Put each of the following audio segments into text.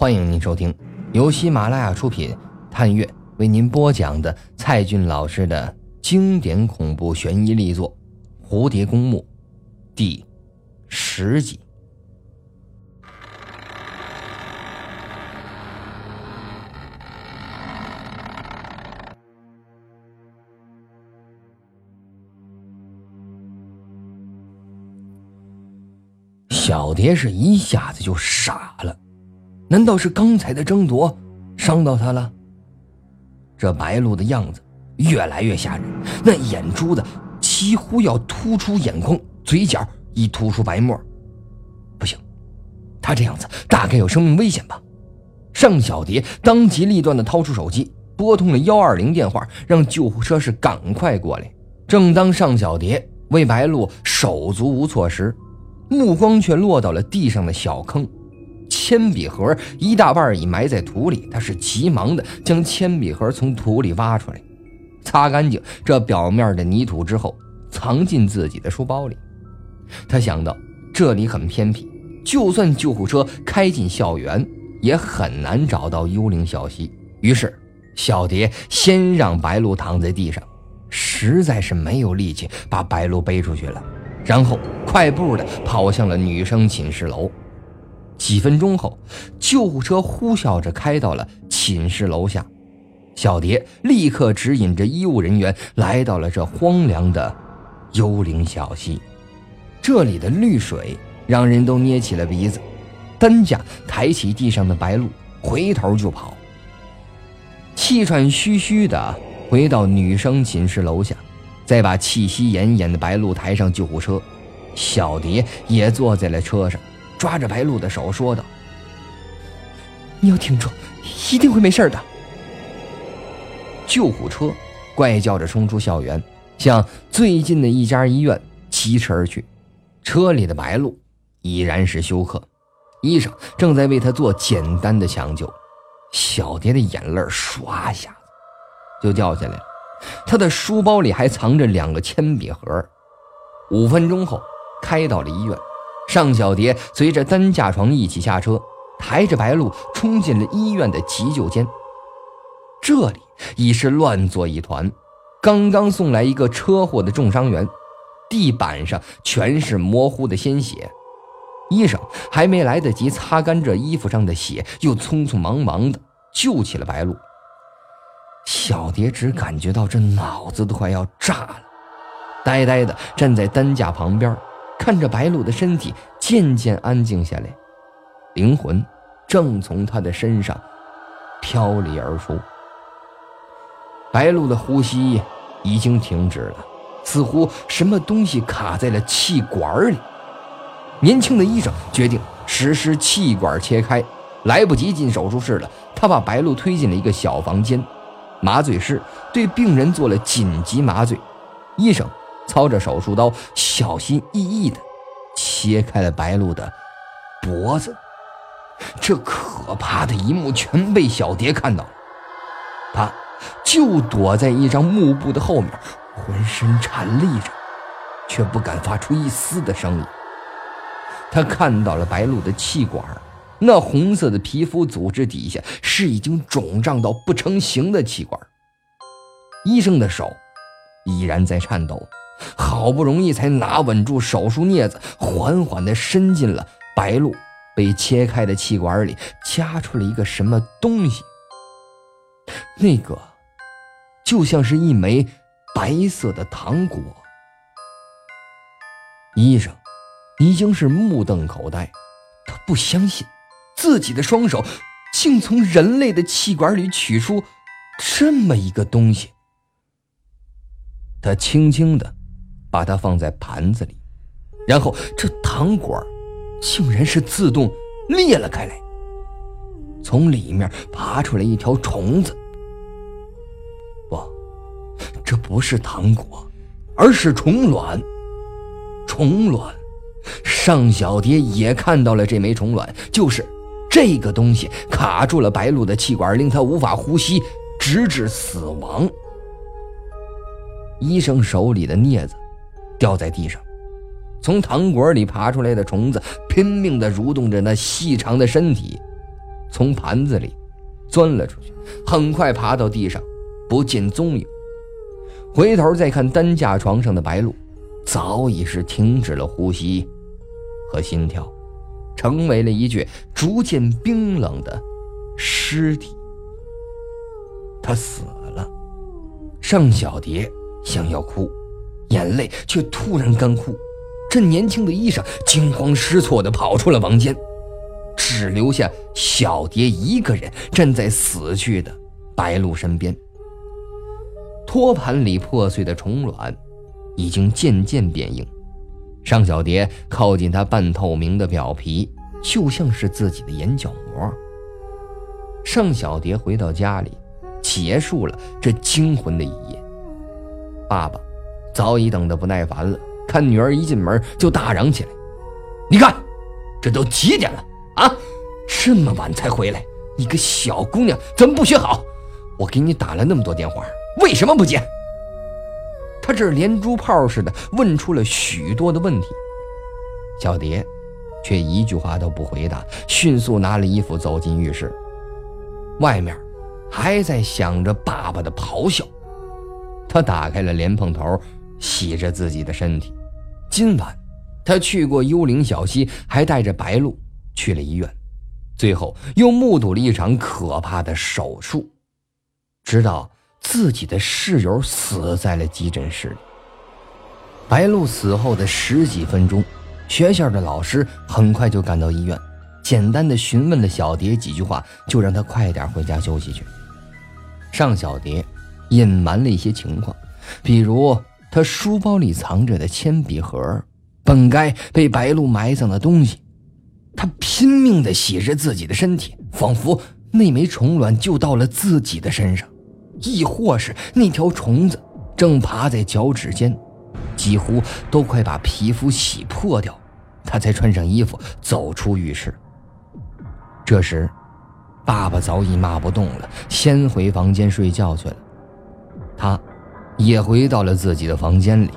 欢迎您收听由喜马拉雅出品、探月为您播讲的蔡骏老师的经典恐怖悬疑力作《蝴蝶公墓》第十集。小蝶是一下子就傻了。难道是刚才的争夺伤到他了？这白鹿的样子越来越吓人，那眼珠子几乎要突出眼眶，嘴角已吐出白沫。不行，他这样子大概有生命危险吧？尚小蝶当机立断地掏出手机，拨通了幺二零电话，让救护车是赶快过来。正当尚小蝶为白鹿手足无措时，目光却落到了地上的小坑。铅笔盒一大半已埋在土里，他是急忙的将铅笔盒从土里挖出来，擦干净这表面的泥土之后，藏进自己的书包里。他想到这里很偏僻，就算救护车开进校园，也很难找到幽灵小溪。于是，小蝶先让白鹿躺在地上，实在是没有力气把白鹿背出去了，然后快步的跑向了女生寝室楼。几分钟后，救护车呼啸着开到了寝室楼下。小蝶立刻指引着医务人员来到了这荒凉的幽灵小溪。这里的绿水让人都捏起了鼻子。担架抬起地上的白鹿，回头就跑。气喘吁吁的回到女生寝室楼下，再把气息奄奄的白鹿抬上救护车。小蝶也坐在了车上。抓着白鹿的手说道：“你要挺住，一定会没事的。”救护车怪叫着冲出校园，向最近的一家医院疾驰而去。车里的白鹿已然是休克，医生正在为他做简单的抢救。小蝶的眼泪唰一下子就掉下来了，他的书包里还藏着两个铅笔盒。五分钟后，开到了医院。尚小蝶随着担架床一起下车，抬着白鹿冲进了医院的急救间。这里已是乱作一团，刚刚送来一个车祸的重伤员，地板上全是模糊的鲜血。医生还没来得及擦干这衣服上的血，又匆匆忙忙的救起了白鹿。小蝶只感觉到这脑子都快要炸了，呆呆的站在担架旁边。看着白鹿的身体渐渐安静下来，灵魂正从他的身上飘离而出。白鹿的呼吸已经停止了，似乎什么东西卡在了气管里。年轻的医生决定实施气管切开，来不及进手术室了。他把白鹿推进了一个小房间，麻醉师对病人做了紧急麻醉，医生。操着手术刀，小心翼翼地切开了白鹿的脖子。这可怕的一幕全被小蝶看到了，他就躲在一张幕布的后面，浑身颤栗着，却不敢发出一丝的声音。他看到了白鹿的气管，那红色的皮肤组织底下是已经肿胀到不成形的气管。医生的手依然在颤抖。好不容易才拿稳住手术镊子，缓缓地伸进了白鹿被切开的气管里，夹出了一个什么东西。那个就像是一枚白色的糖果。医生已经是目瞪口呆，他不相信自己的双手竟从人类的气管里取出这么一个东西。他轻轻的。把它放在盘子里，然后这糖果竟然是自动裂了开来，从里面爬出来一条虫子。不，这不是糖果，而是虫卵。虫卵，尚小蝶也看到了这枚虫卵，就是这个东西卡住了白鹿的气管，令他无法呼吸，直至死亡。医生手里的镊子。掉在地上，从糖果里爬出来的虫子拼命地蠕动着那细长的身体，从盘子里钻了出去，很快爬到地上，不见踪影。回头再看担架床上的白露，早已是停止了呼吸和心跳，成为了一具逐渐冰冷的尸体。他死了。尚小蝶想要哭，眼泪却突然干枯。这年轻的医生惊慌失措地跑出了房间，只留下小蝶一个人站在死去的白露身边。托盘里破碎的虫卵已经渐渐变硬，尚小蝶靠近它半透明的表皮，就像是自己的眼角膜。尚小蝶回到家里，结束了这惊魂的一夜。爸爸早已等得不耐烦了，看女儿一进门就大嚷起来：“你看，这都几点了啊？这么晚才回来，你个小姑娘怎么不学好？我给你打了那么多电话。”为什么不接？他这连珠炮似的问出了许多的问题，小蝶却一句话都不回答，迅速拿了衣服走进浴室。外面还在响着爸爸的咆哮。他打开了莲蓬头，洗着自己的身体。今晚他去过幽灵小溪，还带着白露去了医院，最后又目睹了一场可怕的手术，直到。自己的室友死在了急诊室里。白露死后的十几分钟，学校的老师很快就赶到医院，简单的询问了小蝶几句话，就让她快点回家休息去。尚小蝶隐瞒了一些情况，比如他书包里藏着的铅笔盒，本该被白露埋葬的东西，他拼命地洗着自己的身体，仿佛那枚虫卵就到了自己的身上。亦或是那条虫子正爬在脚趾间，几乎都快把皮肤洗破掉，他才穿上衣服走出浴室。这时，爸爸早已骂不动了，先回房间睡觉去了。他，也回到了自己的房间里。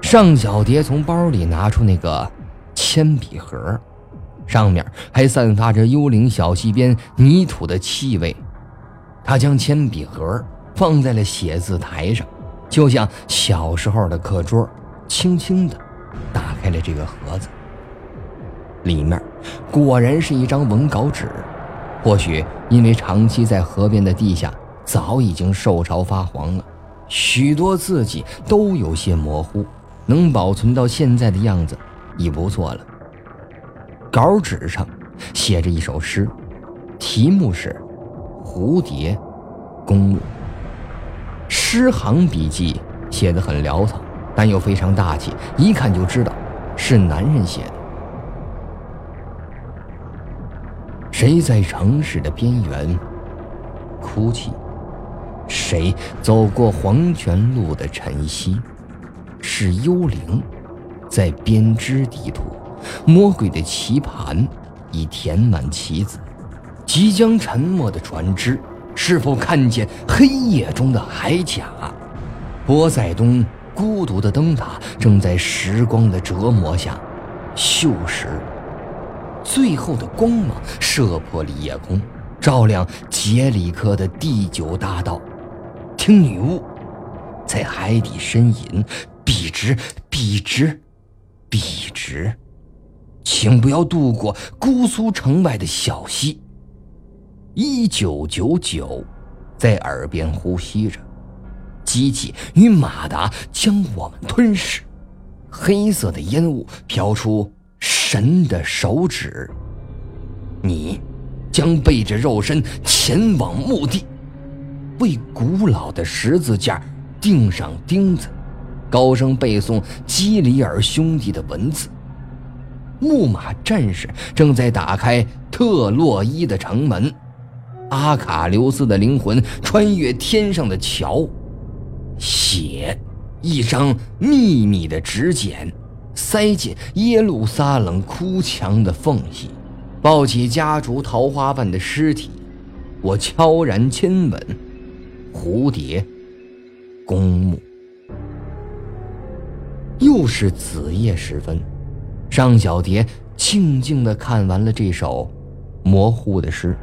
尚小蝶从包里拿出那个铅笔盒，上面还散发着幽灵小溪边泥土的气味。他将铅笔盒放在了写字台上，就像小时候的课桌，轻轻地打开了这个盒子。里面果然是一张文稿纸，或许因为长期在河边的地下早已经受潮发黄了，许多字迹都有些模糊，能保存到现在的样子已不错了。稿纸上写着一首诗，题目是。蝴蝶，公路。诗行笔记写得很潦草，但又非常大气，一看就知道是男人写的。谁在城市的边缘哭泣？谁走过黄泉路的晨曦？是幽灵在编织地图，魔鬼的棋盘已填满棋子。即将沉没的船只，是否看见黑夜中的海甲？波塞冬孤独的灯塔正在时光的折磨下锈蚀。最后的光芒射破了夜空，照亮杰里克的第九大道。听女巫在海底呻吟，笔直，笔直，笔直，请不要渡过姑苏城外的小溪。一九九九，在耳边呼吸着，机器与马达将我们吞噬。黑色的烟雾飘出，神的手指。你将背着肉身前往墓地，为古老的十字架钉上钉子，高声背诵基里尔兄弟的文字。木马战士正在打开特洛伊的城门。阿卡琉斯的灵魂穿越天上的桥，写一张秘密的纸简，塞进耶路撒冷哭墙的缝隙，抱起家族桃花瓣的尸体，我悄然亲吻蝴蝶公墓。又是子夜时分，尚小蝶静静的看完了这首模糊的诗，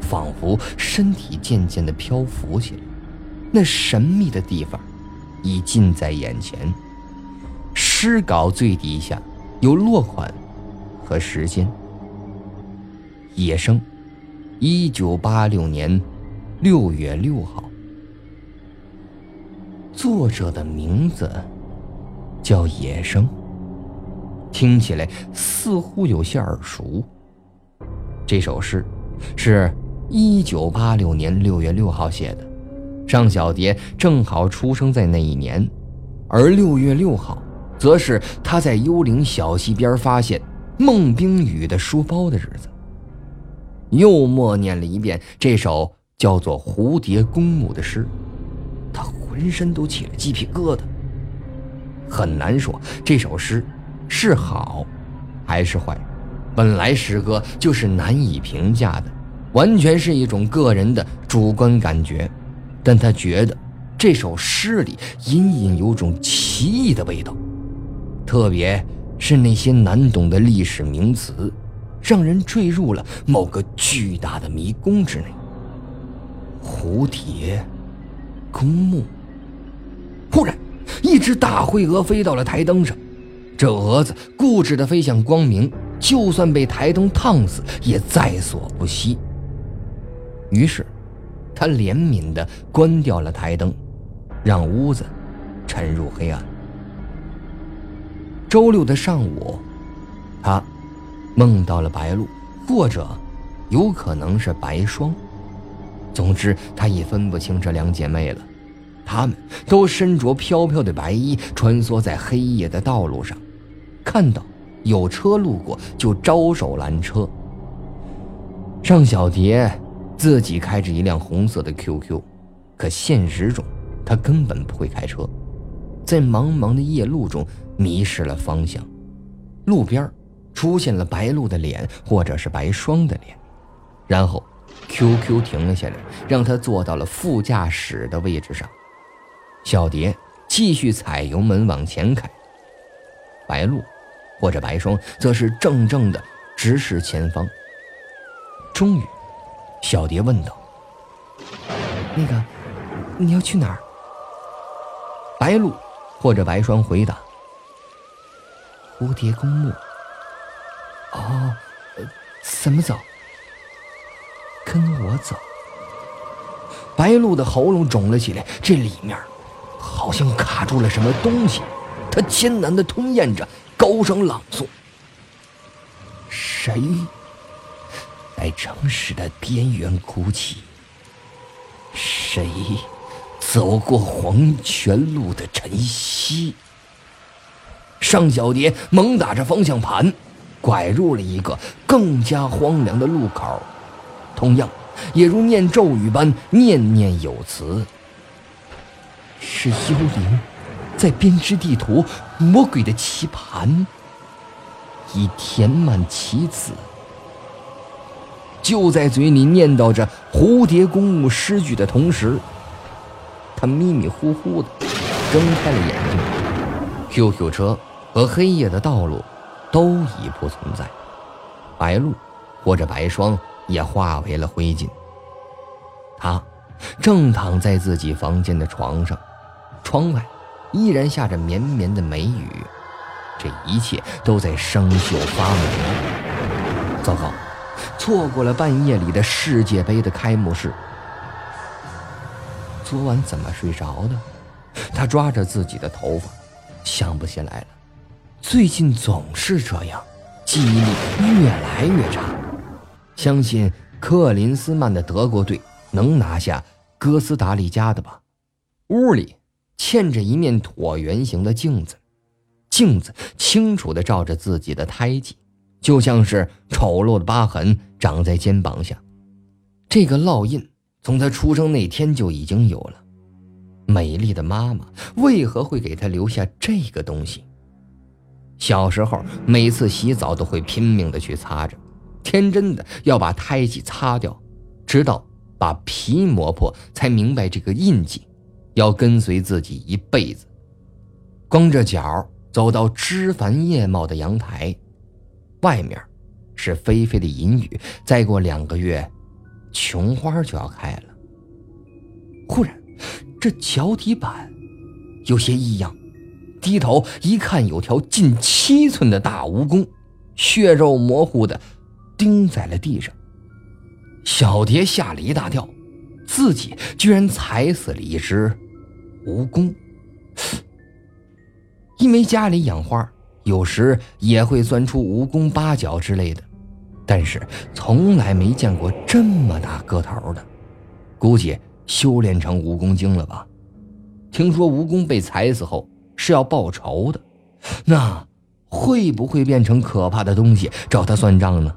仿佛身体渐渐的漂浮起来。那神秘的地方已近在眼前。诗稿最底下有落款和时间：野生，一九八六年六月六号。作者的名字叫野生，听起来似乎有些耳熟。这首诗是一九八六年六月六号写的，尚小蝶正好出生在那一年，而六月六号，则是他在幽灵小溪边发现孟冰雨的书包的日子。又默念了一遍这首叫做《蝴蝶公墓》的诗。他浑身都起了鸡皮疙瘩。很难说这首诗是好还是坏，本来诗歌就是难以评价的，完全是一种个人的主观感觉。但他觉得这首诗里隐隐有种奇异的味道，特别是那些难懂的历史名词，让人坠入了某个巨大的迷宫之内。蝴蝶。公墓。忽然，一只大灰蛾飞到了台灯上。这蛾子固执地飞向光明，就算被台灯烫死，也在所不惜。于是，他怜悯地关掉了台灯，让屋子沉入黑暗。周六的上午，他梦到了白鹭，或者有可能是白霜。总之，他已分不清这两姐妹了。她们都身着飘飘的白衣，穿梭在黑夜的道路上，看到有车路过就招手拦车。尚小蝶自己开着一辆红色的 QQ，可现实中她根本不会开车，在茫茫的夜路中迷失了方向。路边出现了白鹿的脸，或者是白霜的脸，然后。QQ 停了下来，让他坐到了副驾驶的位置上。小蝶继续踩油门往前开。白鹿或者白霜则是怔怔的直视前方。终于，小蝶问道：“那个，你要去哪儿？”白鹿或者白霜回答：“蝴蝶公墓。”哦，怎么走？跟我走。白鹿的喉咙肿了起来，这里面好像卡住了什么东西。他艰难地吞咽着，高声朗诵：“谁在城市的边缘哭泣？谁走过黄泉路的晨曦？”尚小蝶猛打着方向盘，拐入了一个更加荒凉的路口。同样，也如念咒语般念念有词。是幽灵，在编织地图，魔鬼的棋盘已填满棋子。就在嘴里念叨着蝴蝶公墓诗句的同时，他迷迷糊糊的睁开了眼睛。QQ 车和黑夜的道路都已不存在，白鹿或者白霜。也化为了灰烬。他正躺在自己房间的床上，窗外依然下着绵绵的梅雨，这一切都在生锈发霉。糟糕，错过了半夜里的世界杯的开幕式。昨晚怎么睡着的？他抓着自己的头发，想不起来了。最近总是这样，记忆力越来越差。相信克林斯曼的德国队能拿下哥斯达黎加的吧？屋里嵌着一面椭圆形的镜子，镜子清楚地照着自己的胎记，就像是丑陋的疤痕长在肩膀下。这个烙印从他出生那天就已经有了。美丽的妈妈为何会给他留下这个东西？小时候每次洗澡都会拼命地去擦着。天真的要把胎记擦掉，直到把皮磨破，才明白这个印记要跟随自己一辈子。光着脚走到枝繁叶茂的阳台，外面是霏霏的银雨，再过两个月，琼花就要开了。忽然，这脚底板有些异样，低头一看，有条近七寸的大蜈蚣，血肉模糊的钉在了地上。小蝶吓了一大跳，自己居然踩死了一只蜈蚣。因为家里养花，有时也会钻出蜈蚣八角之类的，但是从来没见过这么大个头的，估计修炼成蜈蚣精了吧？听说蜈蚣被踩死后是要报仇的，那会不会变成可怕的东西找他算账呢？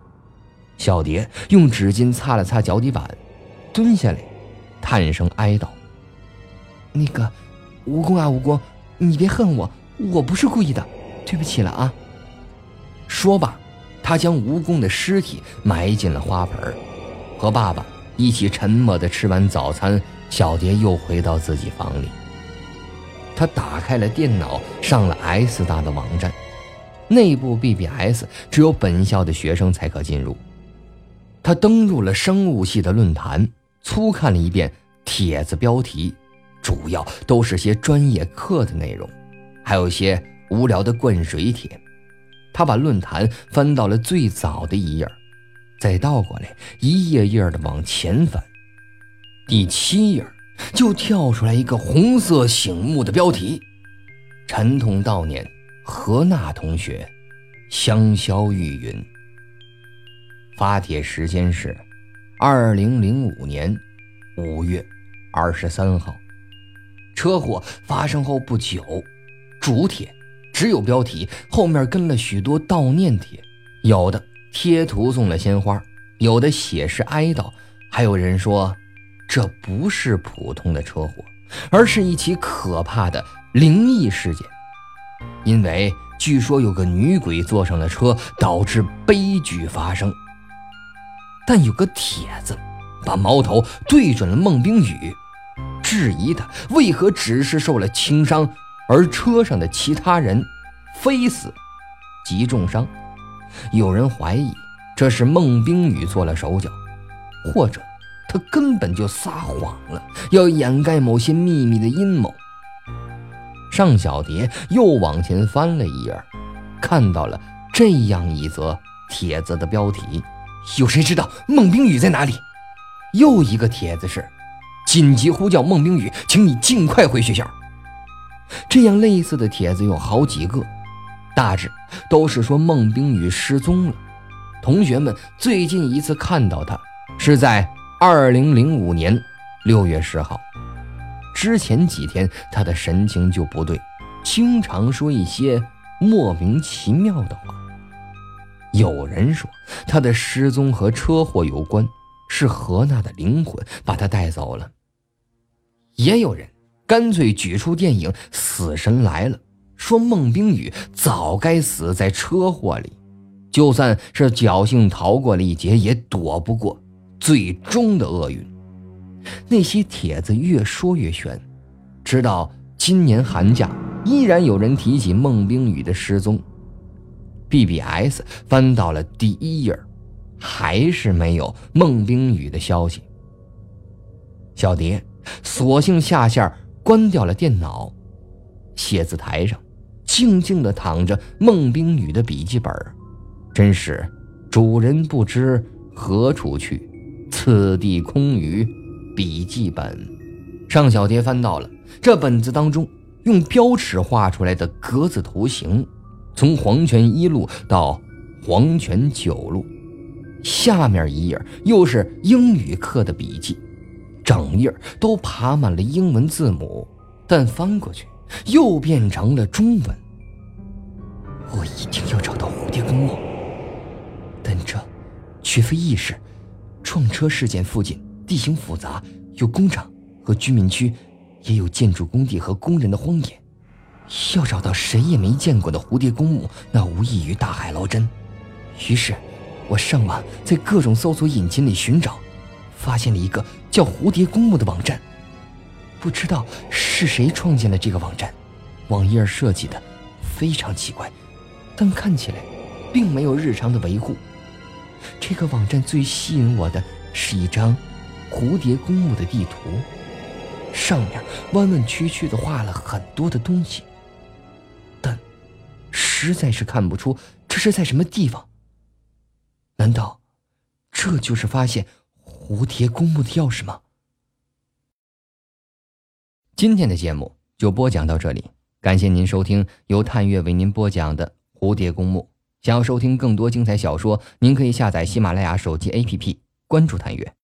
小蝶用纸巾擦了擦脚底板，蹲下来，叹声哀悼：“那个蜈蚣啊，蜈蚣，你别恨我。”我不是故意的，对不起了啊。说罢，他将蜈蚣的尸体埋进了花盆和爸爸一起沉默的吃完早餐。小蝶又回到自己房里，他打开了电脑，上了 S 大的网站，内部 BBS 只有本校的学生才可进入。他登入了生物系的论坛，粗看了一遍帖子标题，主要都是些专业课的内容。还有些无聊的灌水帖，他把论坛翻到了最早的一页，再倒过来一页页的往前翻，第七页就跳出来一个红色醒目的标题：“沉痛悼念何娜同学，香消玉殒。”发帖时间是二零零五年五月二十三号，车祸发生后不久。主帖只有标题，后面跟了许多悼念帖，有的贴图送了鲜花，有的写诗哀悼，还有人说这不是普通的车祸，而是一起可怕的灵异事件，因为据说有个女鬼坐上了车，导致悲剧发生。但有个帖子把矛头对准了孟冰雨，质疑他为何只是受了轻伤。而车上的其他人，非死即重伤。有人怀疑这是孟冰雨做了手脚，或者他根本就撒谎了，要掩盖某些秘密的阴谋。尚小蝶又往前翻了一页，看到了这样一则帖子的标题：“有谁知道孟冰雨在哪里？”又一个帖子是：“紧急呼叫孟冰雨，请你尽快回学校。”这样类似的帖子有好几个，大致都是说孟冰雨失踪了。同学们最近一次看到她是在二零零五年六月十号，之前几天她的神情就不对，经常说一些莫名其妙的话。有人说他的失踪和车祸有关，是何娜的灵魂把他带走了。也有人。干脆举出电影《死神来了》，说孟冰雨早该死在车祸里，就算是侥幸逃过了一劫，也躲不过最终的厄运。那些帖子越说越悬，直到今年寒假，依然有人提起孟冰雨的失踪。BBS 翻到了第一页，还是没有孟冰雨的消息。小蝶索性下线。关掉了电脑，写字台上静静地躺着孟冰雨的笔记本，真是主人不知何处去，此地空余笔记本。尚小蝶翻到了这本子当中，用标尺画出来的格子图形，从黄泉一路到黄泉九路。下面一页又是英语课的笔记。整页都爬满了英文字母，但翻过去又变成了中文。我一定要找到蝴蝶公墓，但这绝非易事。撞车事件附近地形复杂，有工厂和居民区，也有建筑工地和工人的荒野。要找到谁也没见过的蝴蝶公墓，那无异于大海捞针。于是，我上网在各种搜索引擎里寻找。发现了一个叫“蝴蝶公墓”的网站，不知道是谁创建了这个网站。网页设计的非常奇怪，但看起来并没有日常的维护。这个网站最吸引我的是一张蝴蝶公墓的地图，上面弯弯曲曲的画了很多的东西，实在是看不出这是在什么地方。难道这就是发现蝴蝶公墓的钥匙吗？今天的节目就播讲到这里，感谢您收听由探月为您播讲的《蝴蝶公墓》。想要收听更多精彩小说，您可以下载喜马拉雅手机 APP，关注探月。